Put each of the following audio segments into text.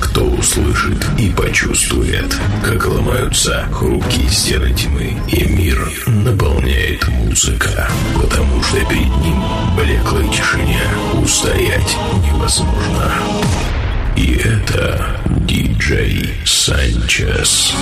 кто услышит и почувствует, как ломаются хрупкие стены тьмы, и мир наполняет музыка, потому что перед ним блеклой тишине устоять невозможно. И это диджей Санчес.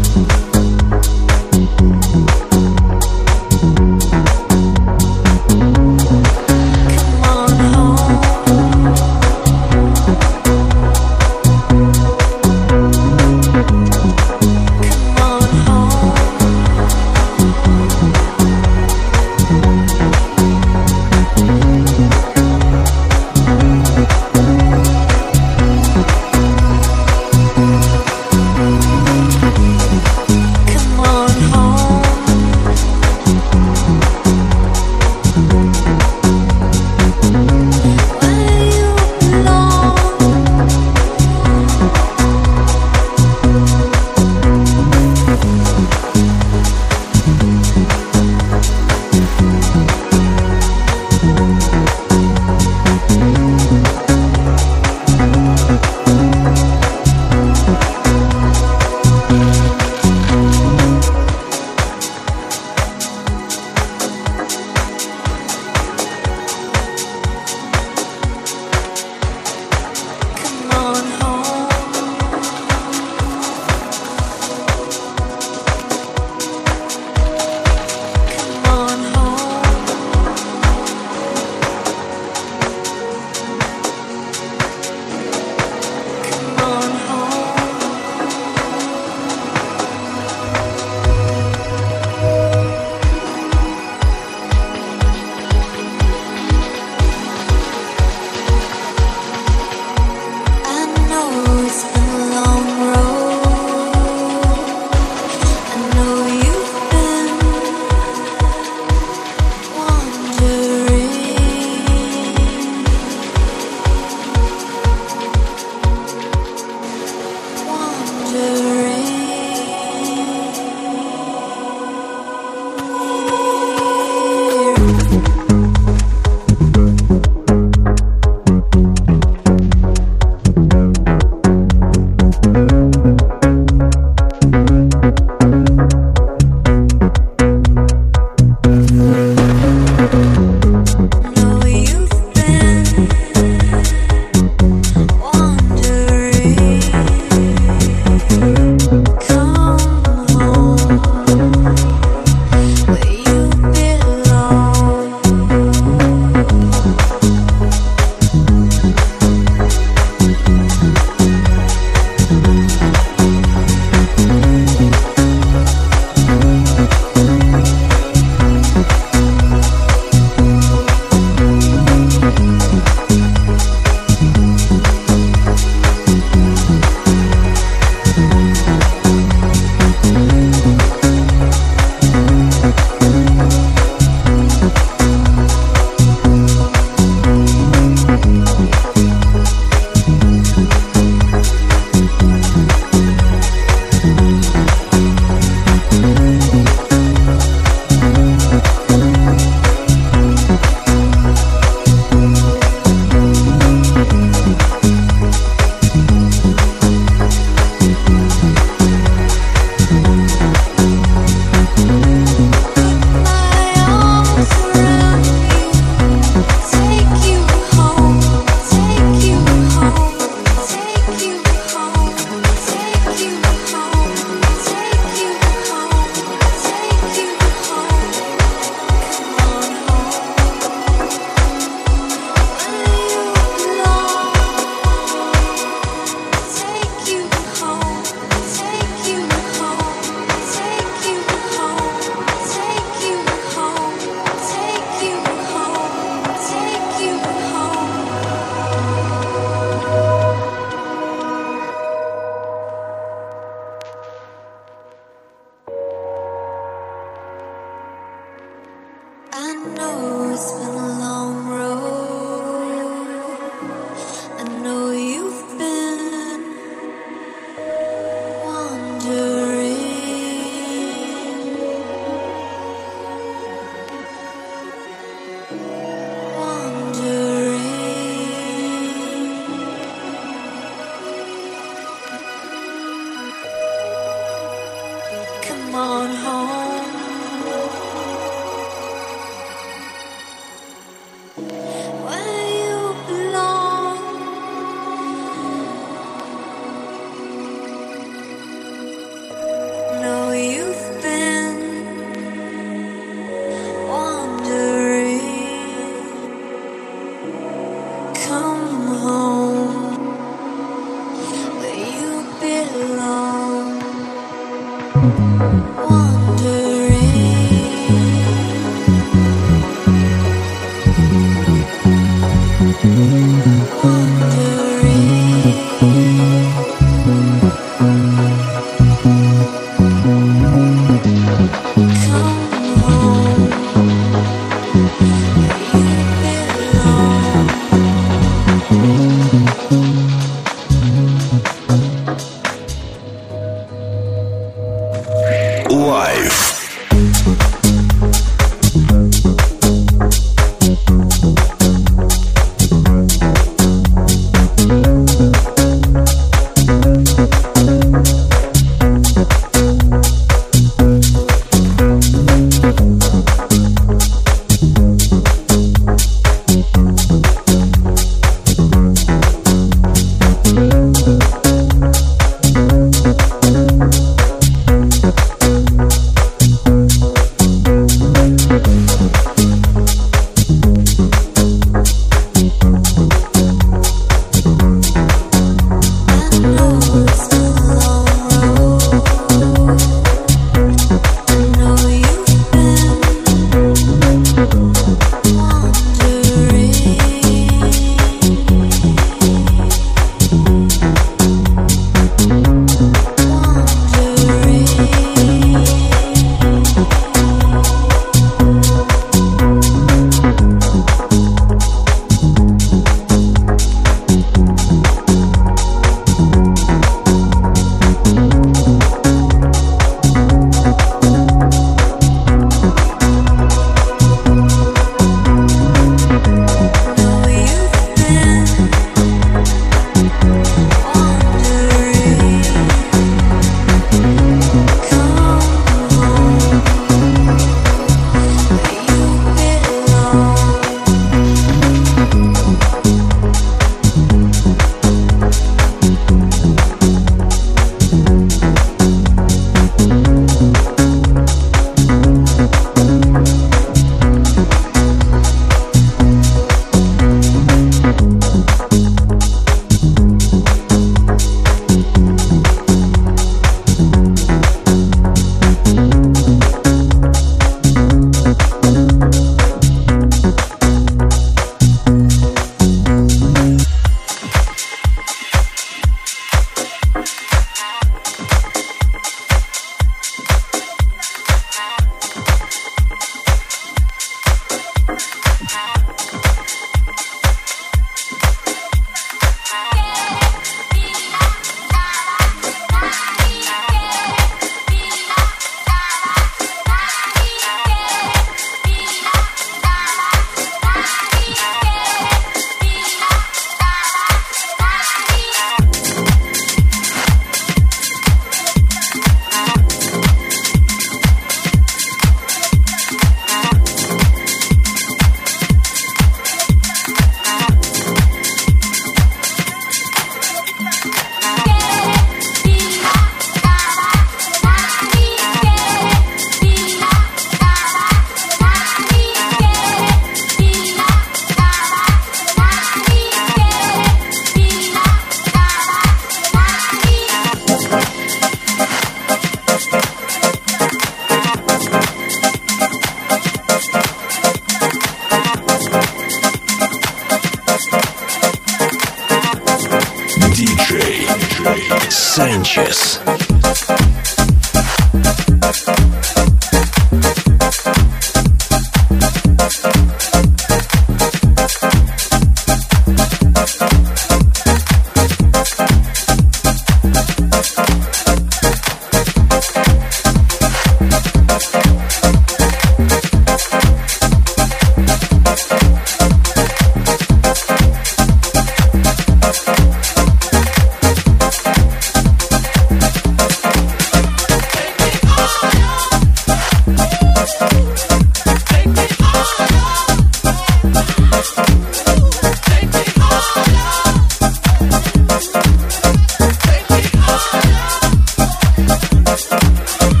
oh you.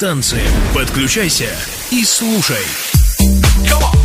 Станции. Подключайся и слушай. Инстанция.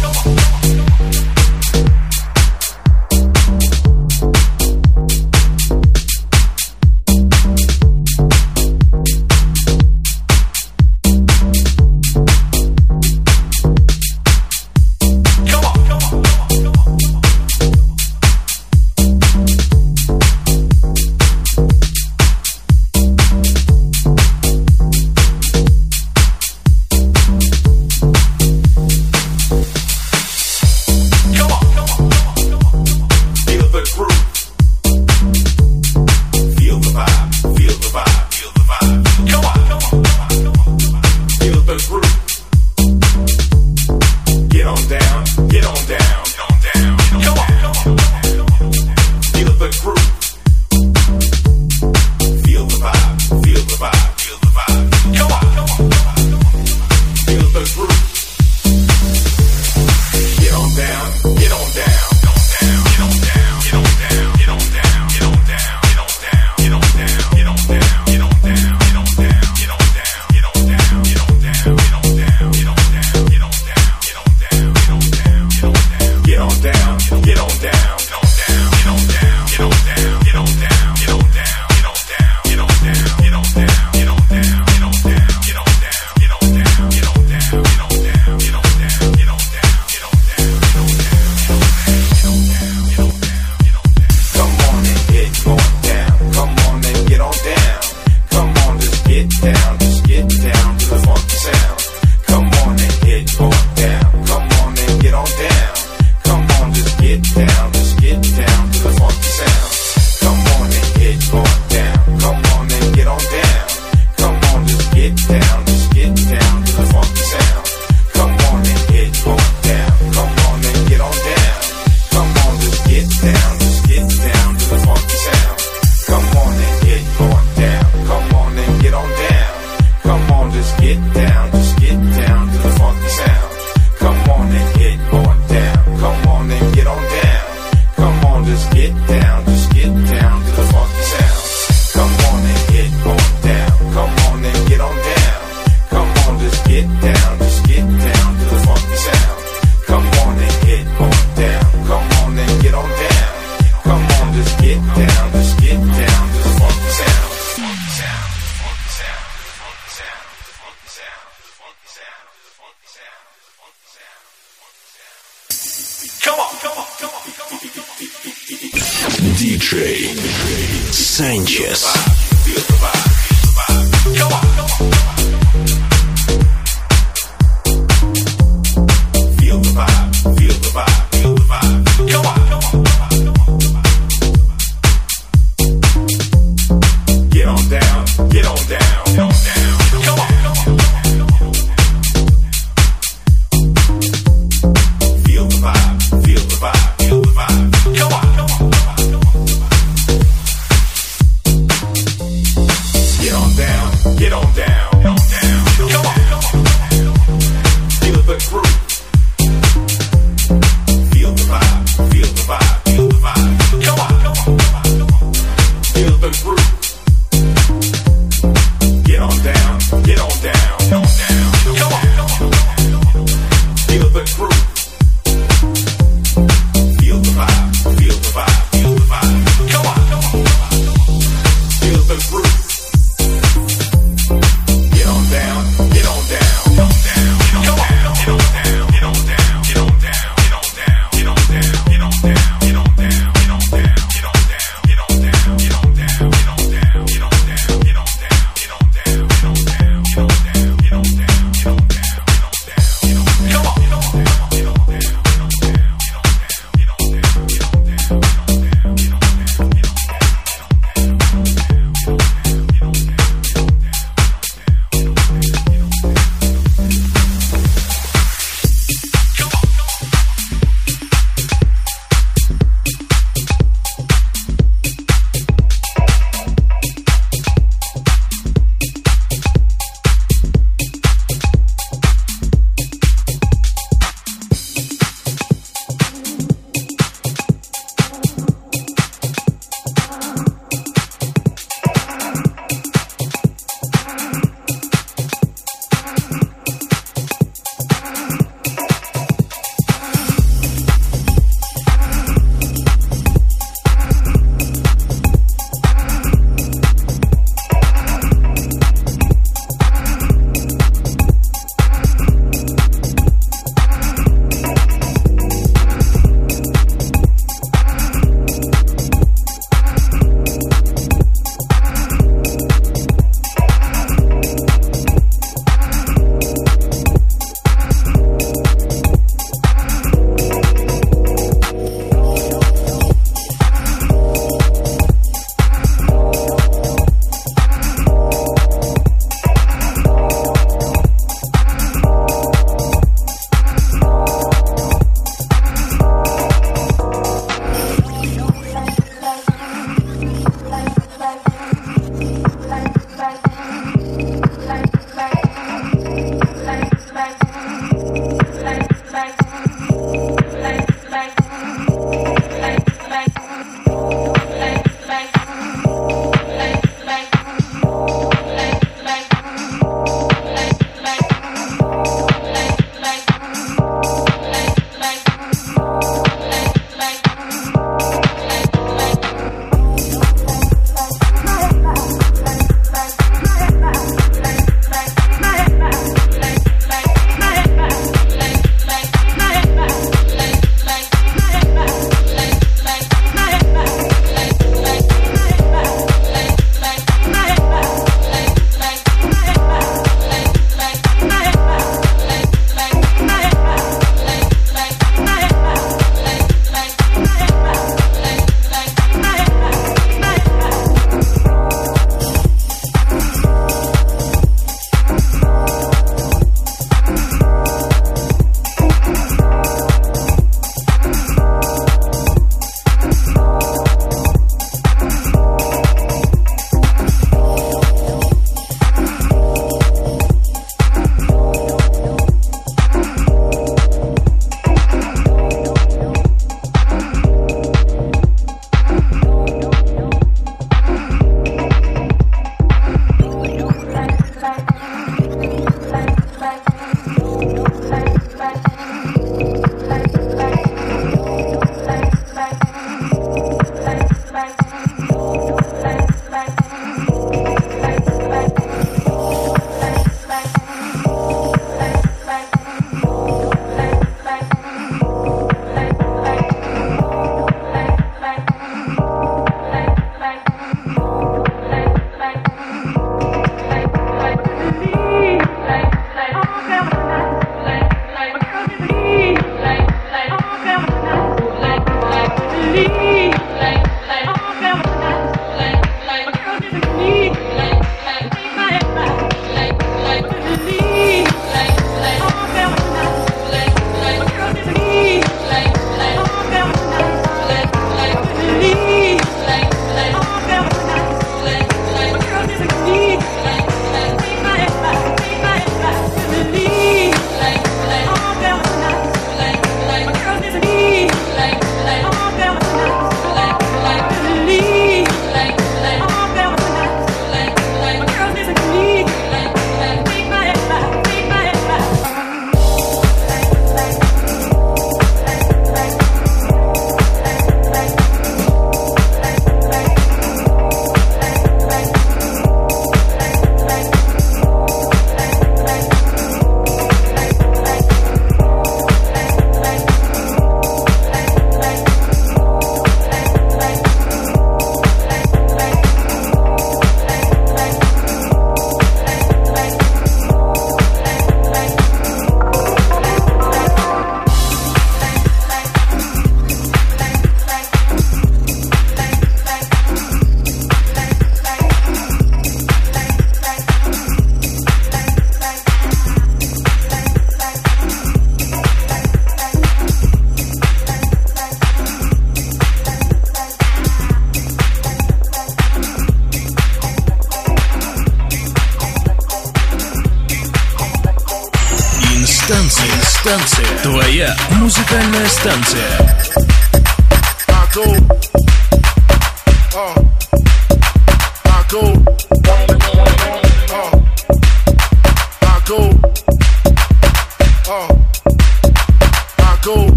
Come on, come on, come on, come on, DJ Sanchez. Come on, come on.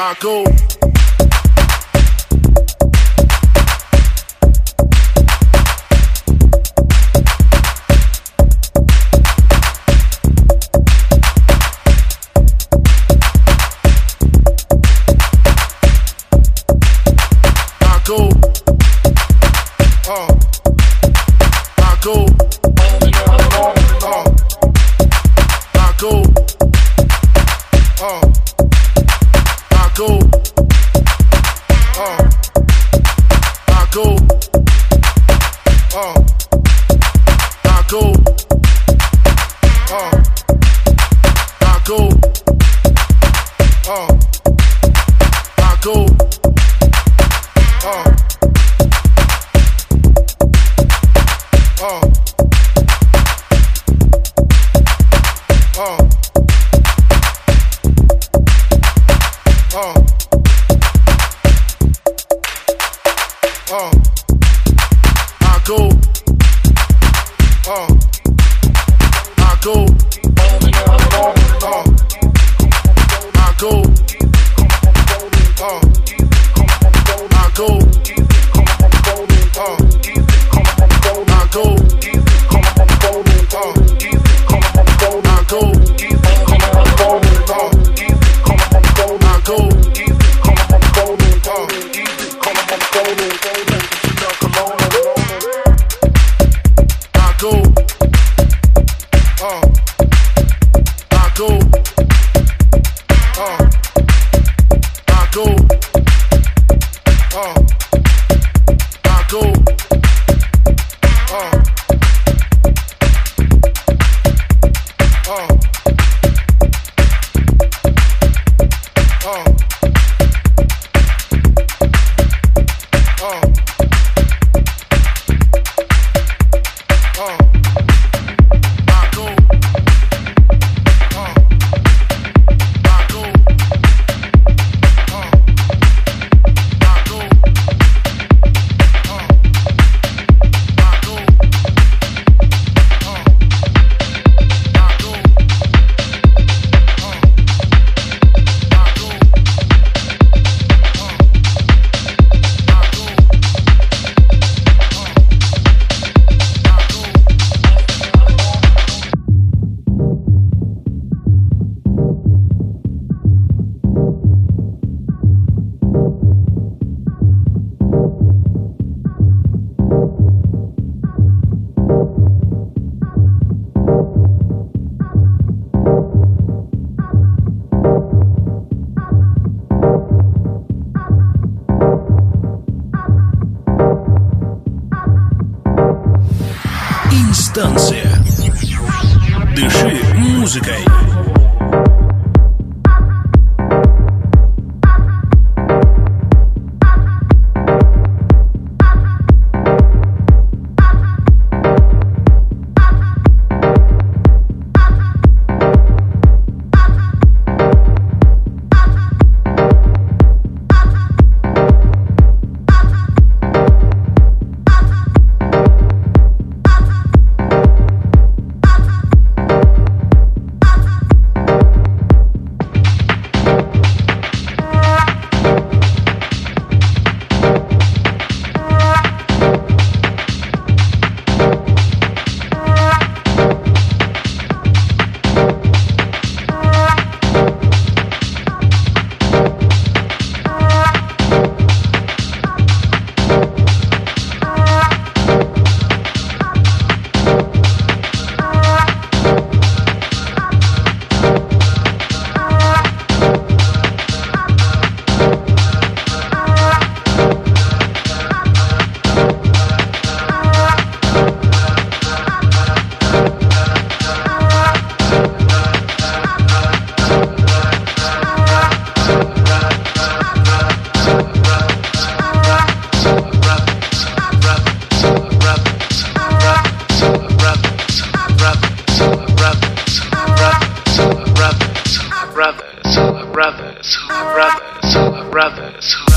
I go. distance. brothers who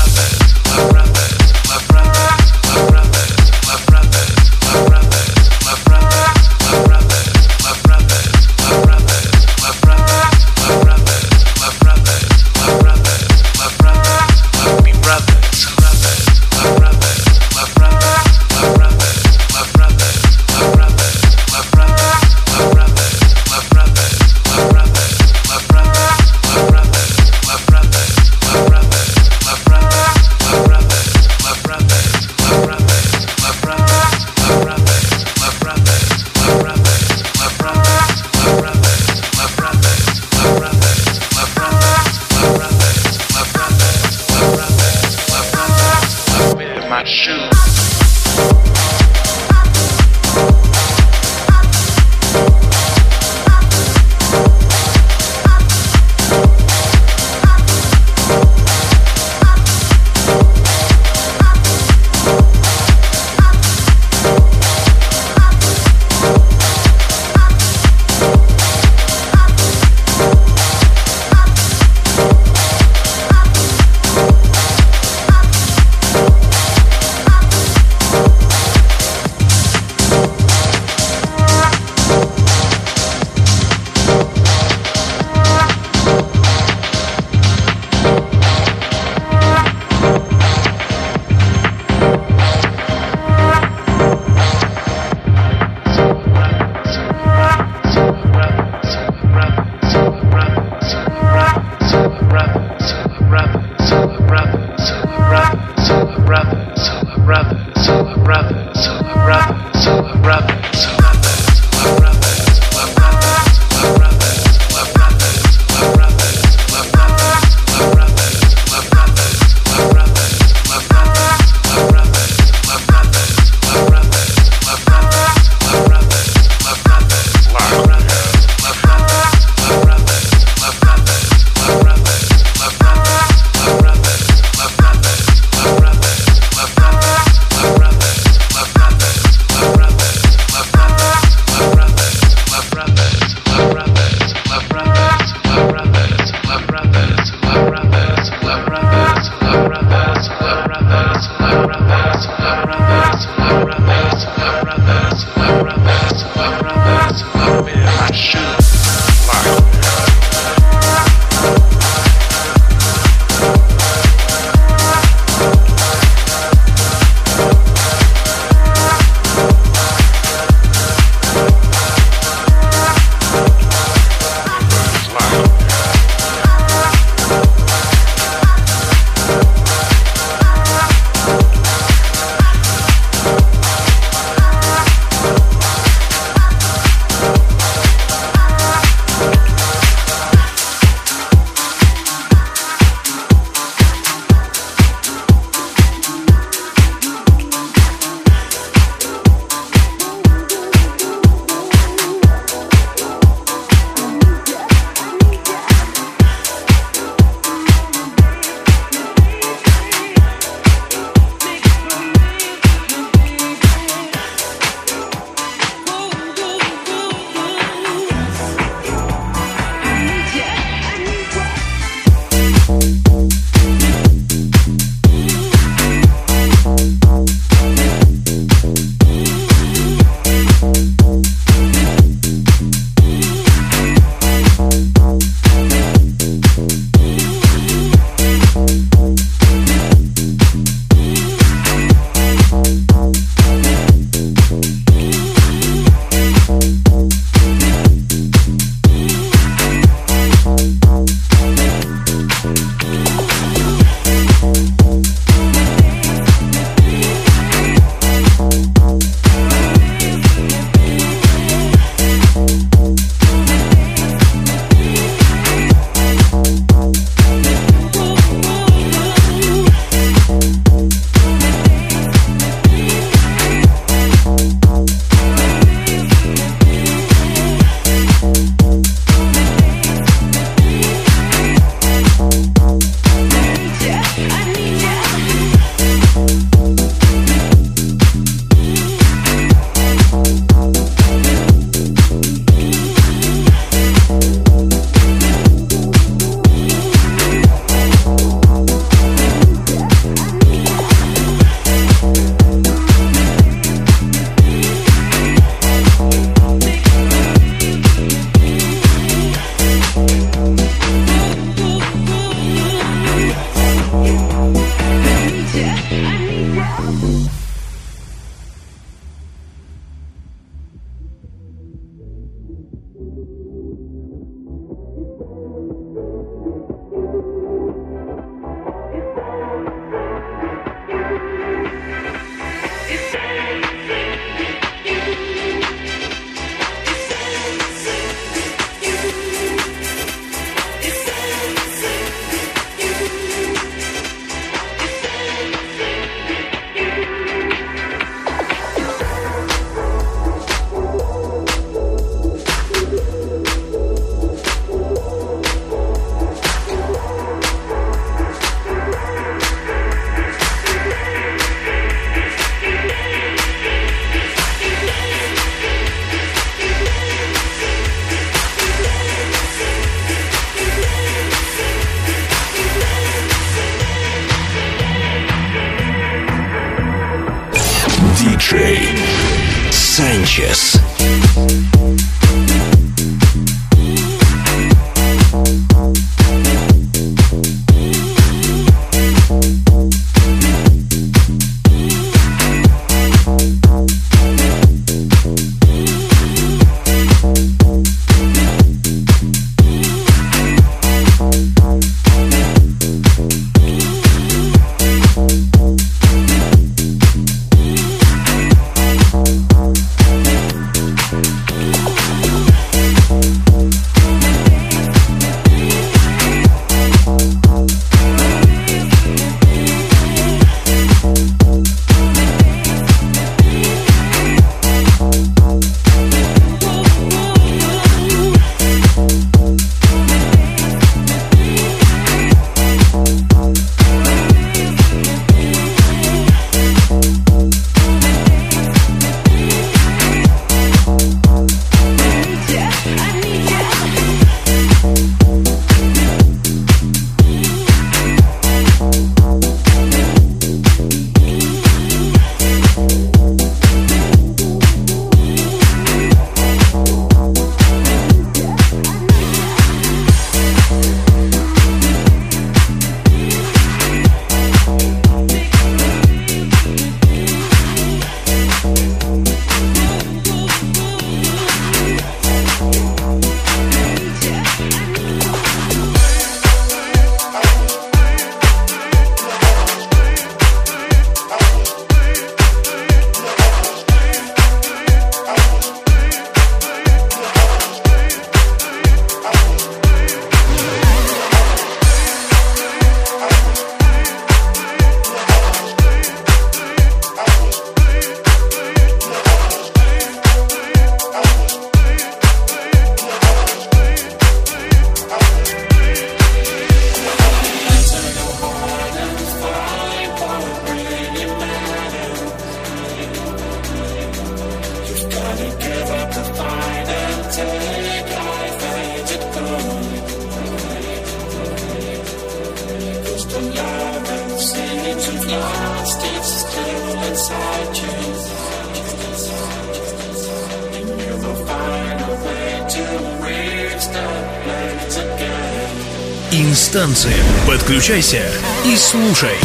brothers, brothers, brothers, brothers, brothers. Подключайся и слушай.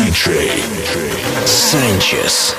DJ Sanchez.